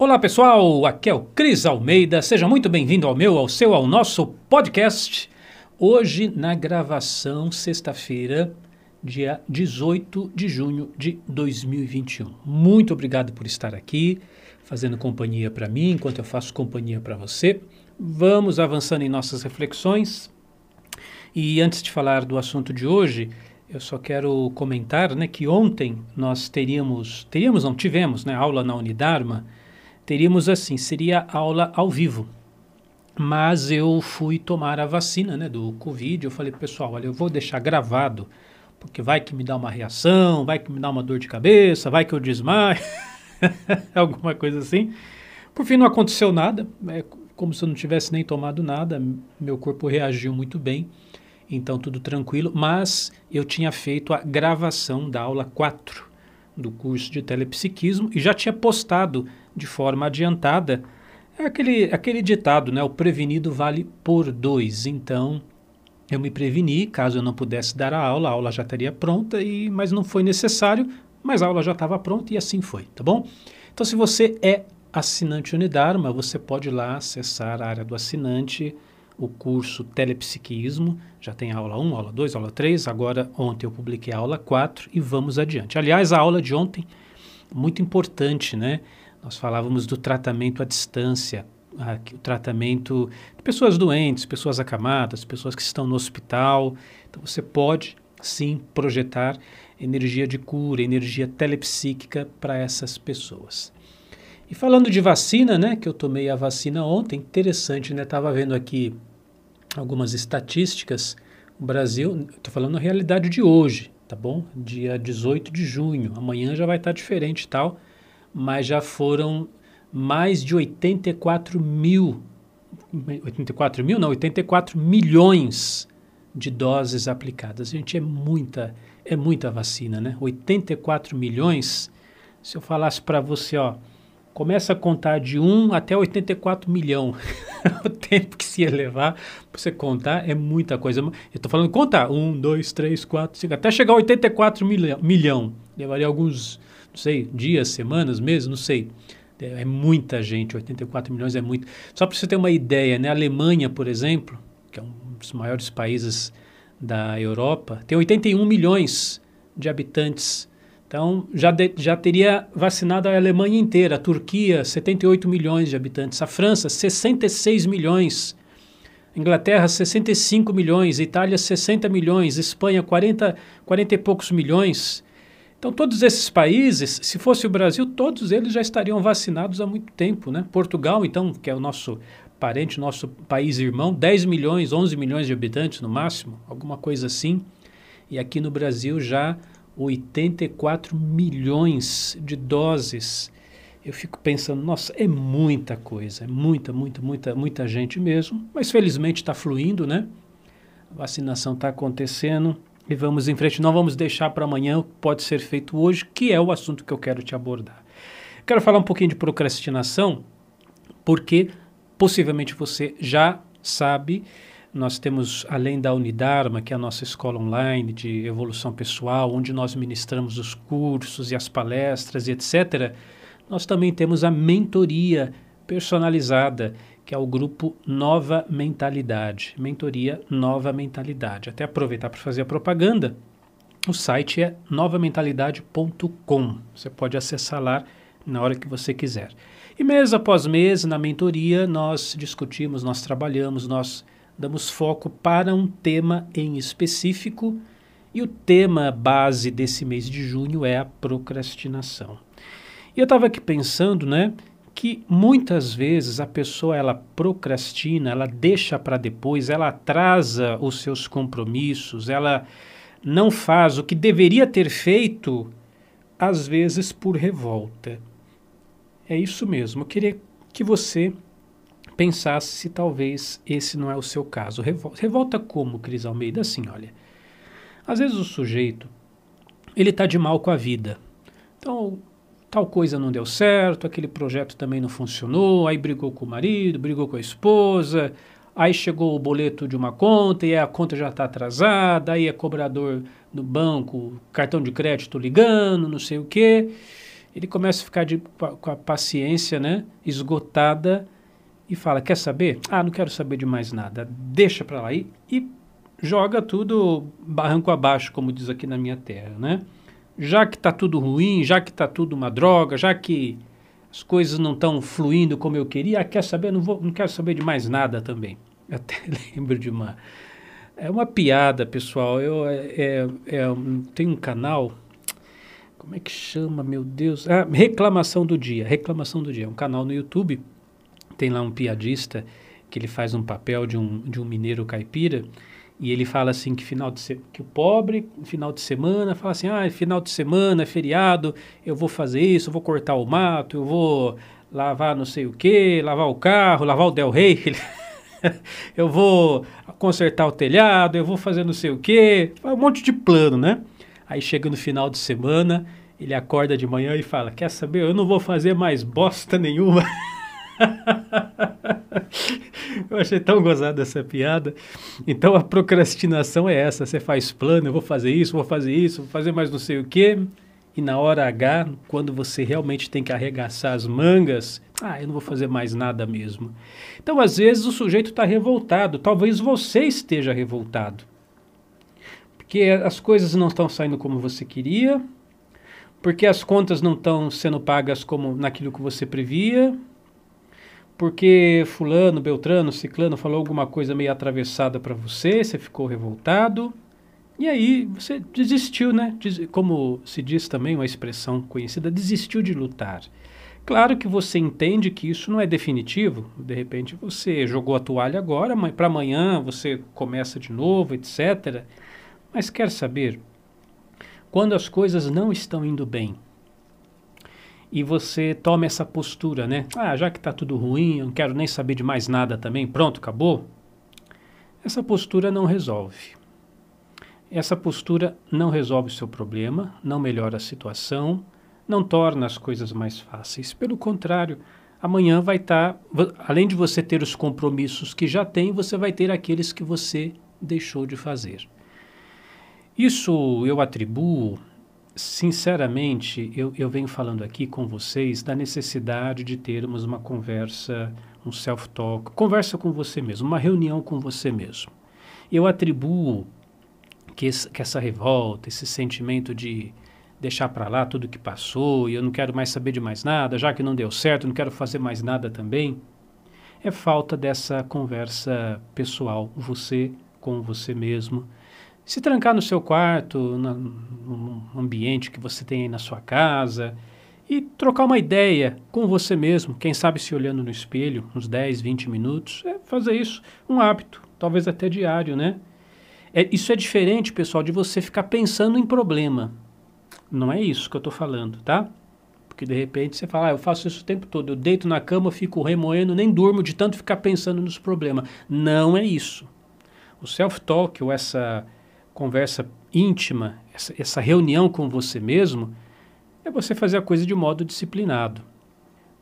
Olá pessoal, aqui é o Cris Almeida, seja muito bem-vindo ao meu, ao seu, ao nosso podcast. Hoje na gravação, sexta-feira, dia 18 de junho de 2021. Muito obrigado por estar aqui, fazendo companhia para mim, enquanto eu faço companhia para você. Vamos avançando em nossas reflexões. E antes de falar do assunto de hoje, eu só quero comentar né, que ontem nós teríamos, teríamos, não tivemos, né, aula na Unidarma, teríamos assim, seria aula ao vivo. Mas eu fui tomar a vacina né, do Covid, eu falei, pessoal, olha, eu vou deixar gravado, porque vai que me dá uma reação, vai que me dá uma dor de cabeça, vai que eu desmaio, alguma coisa assim. Por fim, não aconteceu nada, é como se eu não tivesse nem tomado nada, meu corpo reagiu muito bem então tudo tranquilo, mas eu tinha feito a gravação da aula 4 do curso de telepsiquismo e já tinha postado de forma adiantada aquele, aquele ditado, né? O prevenido vale por dois. Então eu me preveni, caso eu não pudesse dar a aula, a aula já estaria pronta, e, mas não foi necessário, mas a aula já estava pronta e assim foi, tá bom? Então se você é assinante Unidarma, você pode ir lá acessar a área do assinante o curso Telepsiquismo, já tem aula 1, aula 2, aula 3, agora ontem eu publiquei a aula 4 e vamos adiante. Aliás, a aula de ontem, muito importante, né? Nós falávamos do tratamento à distância, o tratamento de pessoas doentes, pessoas acamadas, pessoas que estão no hospital. Então você pode sim projetar energia de cura, energia telepsíquica para essas pessoas. E falando de vacina, né, que eu tomei a vacina ontem, interessante, né? Estava vendo aqui algumas estatísticas. O Brasil, estou falando a realidade de hoje, tá bom? Dia 18 de junho. Amanhã já vai estar tá diferente tal, mas já foram mais de 84 mil, 84 mil não, 84 milhões de doses aplicadas. Gente, é muita, é muita vacina, né? 84 milhões. Se eu falasse para você, ó, começa a contar de 1 até 84 milhão. o tempo que se ia levar para você contar é muita coisa. Eu estou falando contar 1, 2, 3, 4, 5, até chegar a 84 milhão, milhão. Levaria alguns, não sei, dias, semanas, meses, não sei. É, muita gente, 84 milhões é muito. Só para você ter uma ideia, né? a Alemanha, por exemplo, que é um dos maiores países da Europa, tem 81 milhões de habitantes então, já, de, já teria vacinado a Alemanha inteira, a Turquia, 78 milhões de habitantes, a França, 66 milhões, Inglaterra, 65 milhões, Itália, 60 milhões, Espanha, 40, 40 e poucos milhões. Então, todos esses países, se fosse o Brasil, todos eles já estariam vacinados há muito tempo. Né? Portugal, então, que é o nosso parente, nosso país irmão, 10 milhões, 11 milhões de habitantes no máximo, alguma coisa assim. E aqui no Brasil já 84 milhões de doses. Eu fico pensando, nossa, é muita coisa, é muita, muita, muita, muita gente mesmo, mas felizmente está fluindo, né? A vacinação está acontecendo e vamos em frente. Não vamos deixar para amanhã o que pode ser feito hoje, que é o assunto que eu quero te abordar. Quero falar um pouquinho de procrastinação, porque possivelmente você já sabe nós temos, além da Unidarma, que é a nossa escola online de evolução pessoal, onde nós ministramos os cursos e as palestras e etc., nós também temos a mentoria personalizada, que é o grupo Nova Mentalidade. Mentoria Nova Mentalidade. Até aproveitar para fazer a propaganda, o site é novamentalidade.com. Você pode acessar lá na hora que você quiser. E mês após mês, na mentoria, nós discutimos, nós trabalhamos, nós damos foco para um tema em específico e o tema base desse mês de junho é a procrastinação. E eu estava aqui pensando, né, que muitas vezes a pessoa ela procrastina, ela deixa para depois, ela atrasa os seus compromissos, ela não faz o que deveria ter feito, às vezes por revolta. É isso mesmo. Eu queria que você pensasse se talvez esse não é o seu caso. Revolta, revolta como, Cris Almeida? Assim, olha. Às vezes o sujeito, ele está de mal com a vida. Então, tal coisa não deu certo, aquele projeto também não funcionou, aí brigou com o marido, brigou com a esposa, aí chegou o boleto de uma conta e a conta já está atrasada, aí é cobrador do banco, cartão de crédito ligando, não sei o quê. ele começa a ficar de, com a paciência né, esgotada e fala: Quer saber? Ah, não quero saber de mais nada. Deixa para lá. E, e joga tudo barranco abaixo, como diz aqui na minha terra. Né? Já que está tudo ruim, já que está tudo uma droga, já que as coisas não estão fluindo como eu queria, quer saber? Não, vou, não quero saber de mais nada também. Eu até lembro de uma. É uma piada, pessoal. Eu é, é, é, tem um canal como é que chama, meu Deus? Ah, Reclamação do Dia. Reclamação do Dia. É um canal no YouTube. Tem lá um piadista que ele faz um papel de um, de um mineiro caipira e ele fala assim que final de se... que o pobre final de semana fala assim ah final de semana feriado eu vou fazer isso eu vou cortar o mato eu vou lavar não sei o que lavar o carro lavar o del rey eu vou consertar o telhado eu vou fazer não sei o que um monte de plano né Aí chega no final de semana, ele acorda de manhã e fala: Quer saber? Eu não vou fazer mais bosta nenhuma. eu achei tão gozada essa piada. Então a procrastinação é essa: você faz plano, eu vou fazer isso, vou fazer isso, vou fazer mais não sei o quê. E na hora H, quando você realmente tem que arregaçar as mangas, ah, eu não vou fazer mais nada mesmo. Então, às vezes, o sujeito está revoltado. Talvez você esteja revoltado porque as coisas não estão saindo como você queria, porque as contas não estão sendo pagas como naquilo que você previa, porque fulano, beltrano, ciclano falou alguma coisa meio atravessada para você, você ficou revoltado, e aí você desistiu, né? Como se diz também uma expressão conhecida, desistiu de lutar. Claro que você entende que isso não é definitivo. De repente você jogou a toalha agora, para amanhã você começa de novo, etc. Mas quer saber? Quando as coisas não estão indo bem e você toma essa postura, né? Ah, já que está tudo ruim, eu não quero nem saber de mais nada também, pronto, acabou. Essa postura não resolve. Essa postura não resolve o seu problema, não melhora a situação, não torna as coisas mais fáceis. Pelo contrário, amanhã vai estar, tá, além de você ter os compromissos que já tem, você vai ter aqueles que você deixou de fazer. Isso eu atribuo, sinceramente, eu, eu venho falando aqui com vocês da necessidade de termos uma conversa, um self-talk, conversa com você mesmo, uma reunião com você mesmo. Eu atribuo que, esse, que essa revolta, esse sentimento de deixar para lá tudo que passou e eu não quero mais saber de mais nada, já que não deu certo, não quero fazer mais nada também, é falta dessa conversa pessoal, você com você mesmo, se trancar no seu quarto, na, no ambiente que você tem aí na sua casa e trocar uma ideia com você mesmo, quem sabe se olhando no espelho, uns 10, 20 minutos, é fazer isso um hábito, talvez até diário, né? É, isso é diferente, pessoal, de você ficar pensando em problema. Não é isso que eu estou falando, tá? Porque de repente você fala, ah, eu faço isso o tempo todo, eu deito na cama, fico remoendo, nem durmo de tanto ficar pensando nos problemas. Não é isso. O self-talk, ou essa conversa íntima, essa, essa reunião com você mesmo, é você fazer a coisa de modo disciplinado.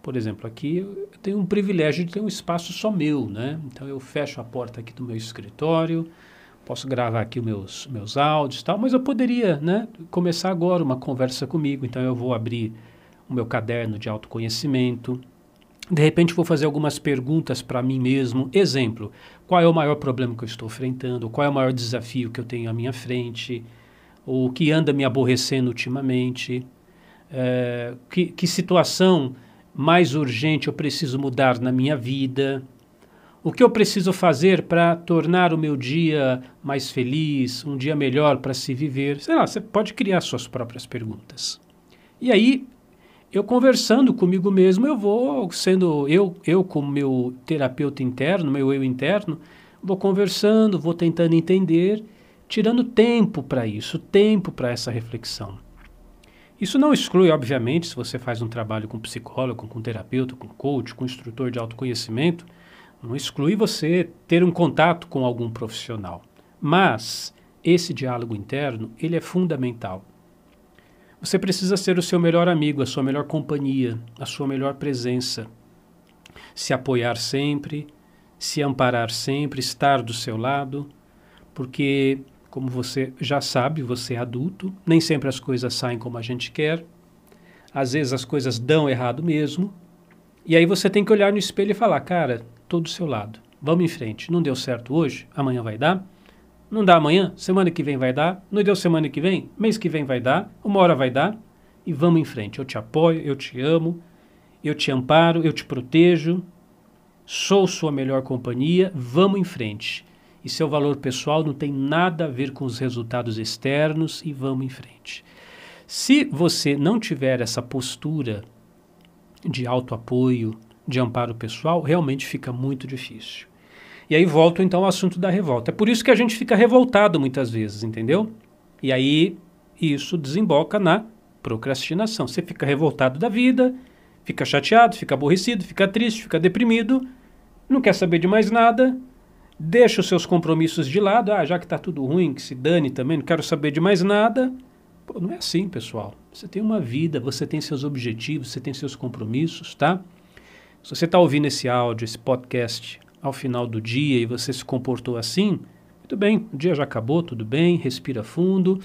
Por exemplo, aqui eu tenho um privilégio de ter um espaço só meu, né? Então eu fecho a porta aqui do meu escritório, posso gravar aqui os meus, meus áudios e tal, mas eu poderia, né, começar agora uma conversa comigo. Então eu vou abrir o meu caderno de autoconhecimento, de repente vou fazer algumas perguntas para mim mesmo. Exemplo, qual é o maior problema que eu estou enfrentando? Qual é o maior desafio que eu tenho à minha frente? O que anda me aborrecendo ultimamente? É, que, que situação mais urgente eu preciso mudar na minha vida? O que eu preciso fazer para tornar o meu dia mais feliz, um dia melhor para se viver? Sei lá, você pode criar suas próprias perguntas. E aí eu conversando comigo mesmo, eu vou sendo eu, eu como meu terapeuta interno, meu eu interno, vou conversando, vou tentando entender, tirando tempo para isso, tempo para essa reflexão. Isso não exclui, obviamente, se você faz um trabalho com psicólogo, com terapeuta, com coach, com instrutor de autoconhecimento, não exclui você ter um contato com algum profissional. Mas esse diálogo interno, ele é fundamental. Você precisa ser o seu melhor amigo, a sua melhor companhia, a sua melhor presença. Se apoiar sempre, se amparar sempre, estar do seu lado, porque, como você já sabe, você é adulto, nem sempre as coisas saem como a gente quer. às vezes as coisas dão errado mesmo. E aí você tem que olhar no espelho e falar, cara, tô do seu lado. Vamos em frente. Não deu certo hoje, amanhã vai dar. Não dá amanhã, semana que vem vai dar. Não deu semana que vem, mês que vem vai dar. Uma hora vai dar. E vamos em frente. Eu te apoio, eu te amo, eu te amparo, eu te protejo. Sou sua melhor companhia. Vamos em frente. E seu valor pessoal não tem nada a ver com os resultados externos e vamos em frente. Se você não tiver essa postura de autoapoio, de amparo pessoal, realmente fica muito difícil. E aí volto então ao assunto da revolta. É por isso que a gente fica revoltado muitas vezes, entendeu? E aí isso desemboca na procrastinação. Você fica revoltado da vida, fica chateado, fica aborrecido, fica triste, fica deprimido, não quer saber de mais nada, deixa os seus compromissos de lado. Ah, já que está tudo ruim, que se dane também, não quero saber de mais nada. Pô, não é assim, pessoal. Você tem uma vida, você tem seus objetivos, você tem seus compromissos, tá? Se você está ouvindo esse áudio, esse podcast ao final do dia e você se comportou assim, muito bem, o dia já acabou, tudo bem, respira fundo,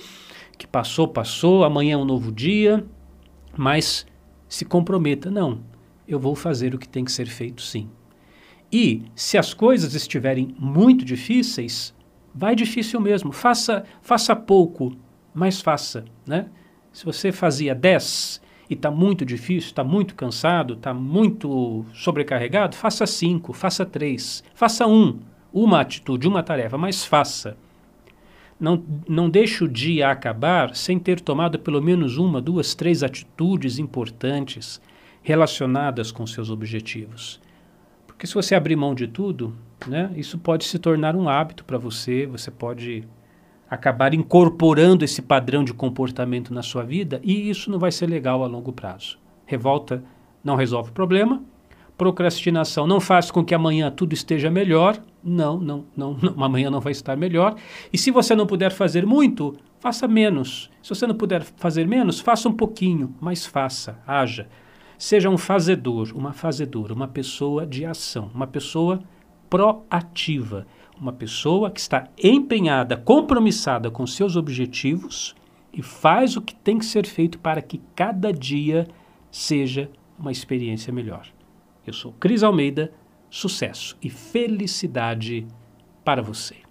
que passou, passou, amanhã é um novo dia, mas se comprometa, não, eu vou fazer o que tem que ser feito sim. E se as coisas estiverem muito difíceis, vai difícil mesmo, faça, faça pouco, mas faça, né? Se você fazia 10 e está muito difícil, está muito cansado, está muito sobrecarregado, faça 5, faça 3, faça 1, um, uma atitude, uma tarefa, mas faça. Não, não deixe o dia acabar sem ter tomado pelo menos uma, duas, três atitudes importantes relacionadas com seus objetivos. Porque se você abrir mão de tudo, né, isso pode se tornar um hábito para você, você pode acabar incorporando esse padrão de comportamento na sua vida e isso não vai ser legal a longo prazo. Revolta não resolve o problema, procrastinação não faz com que amanhã tudo esteja melhor. Não, não, não, não, amanhã não vai estar melhor. E se você não puder fazer muito, faça menos. Se você não puder fazer menos, faça um pouquinho, mas faça, haja. Seja um fazedor, uma fazedora, uma pessoa de ação, uma pessoa proativa uma pessoa que está empenhada, compromissada com seus objetivos e faz o que tem que ser feito para que cada dia seja uma experiência melhor. Eu sou Cris Almeida, sucesso e felicidade para você.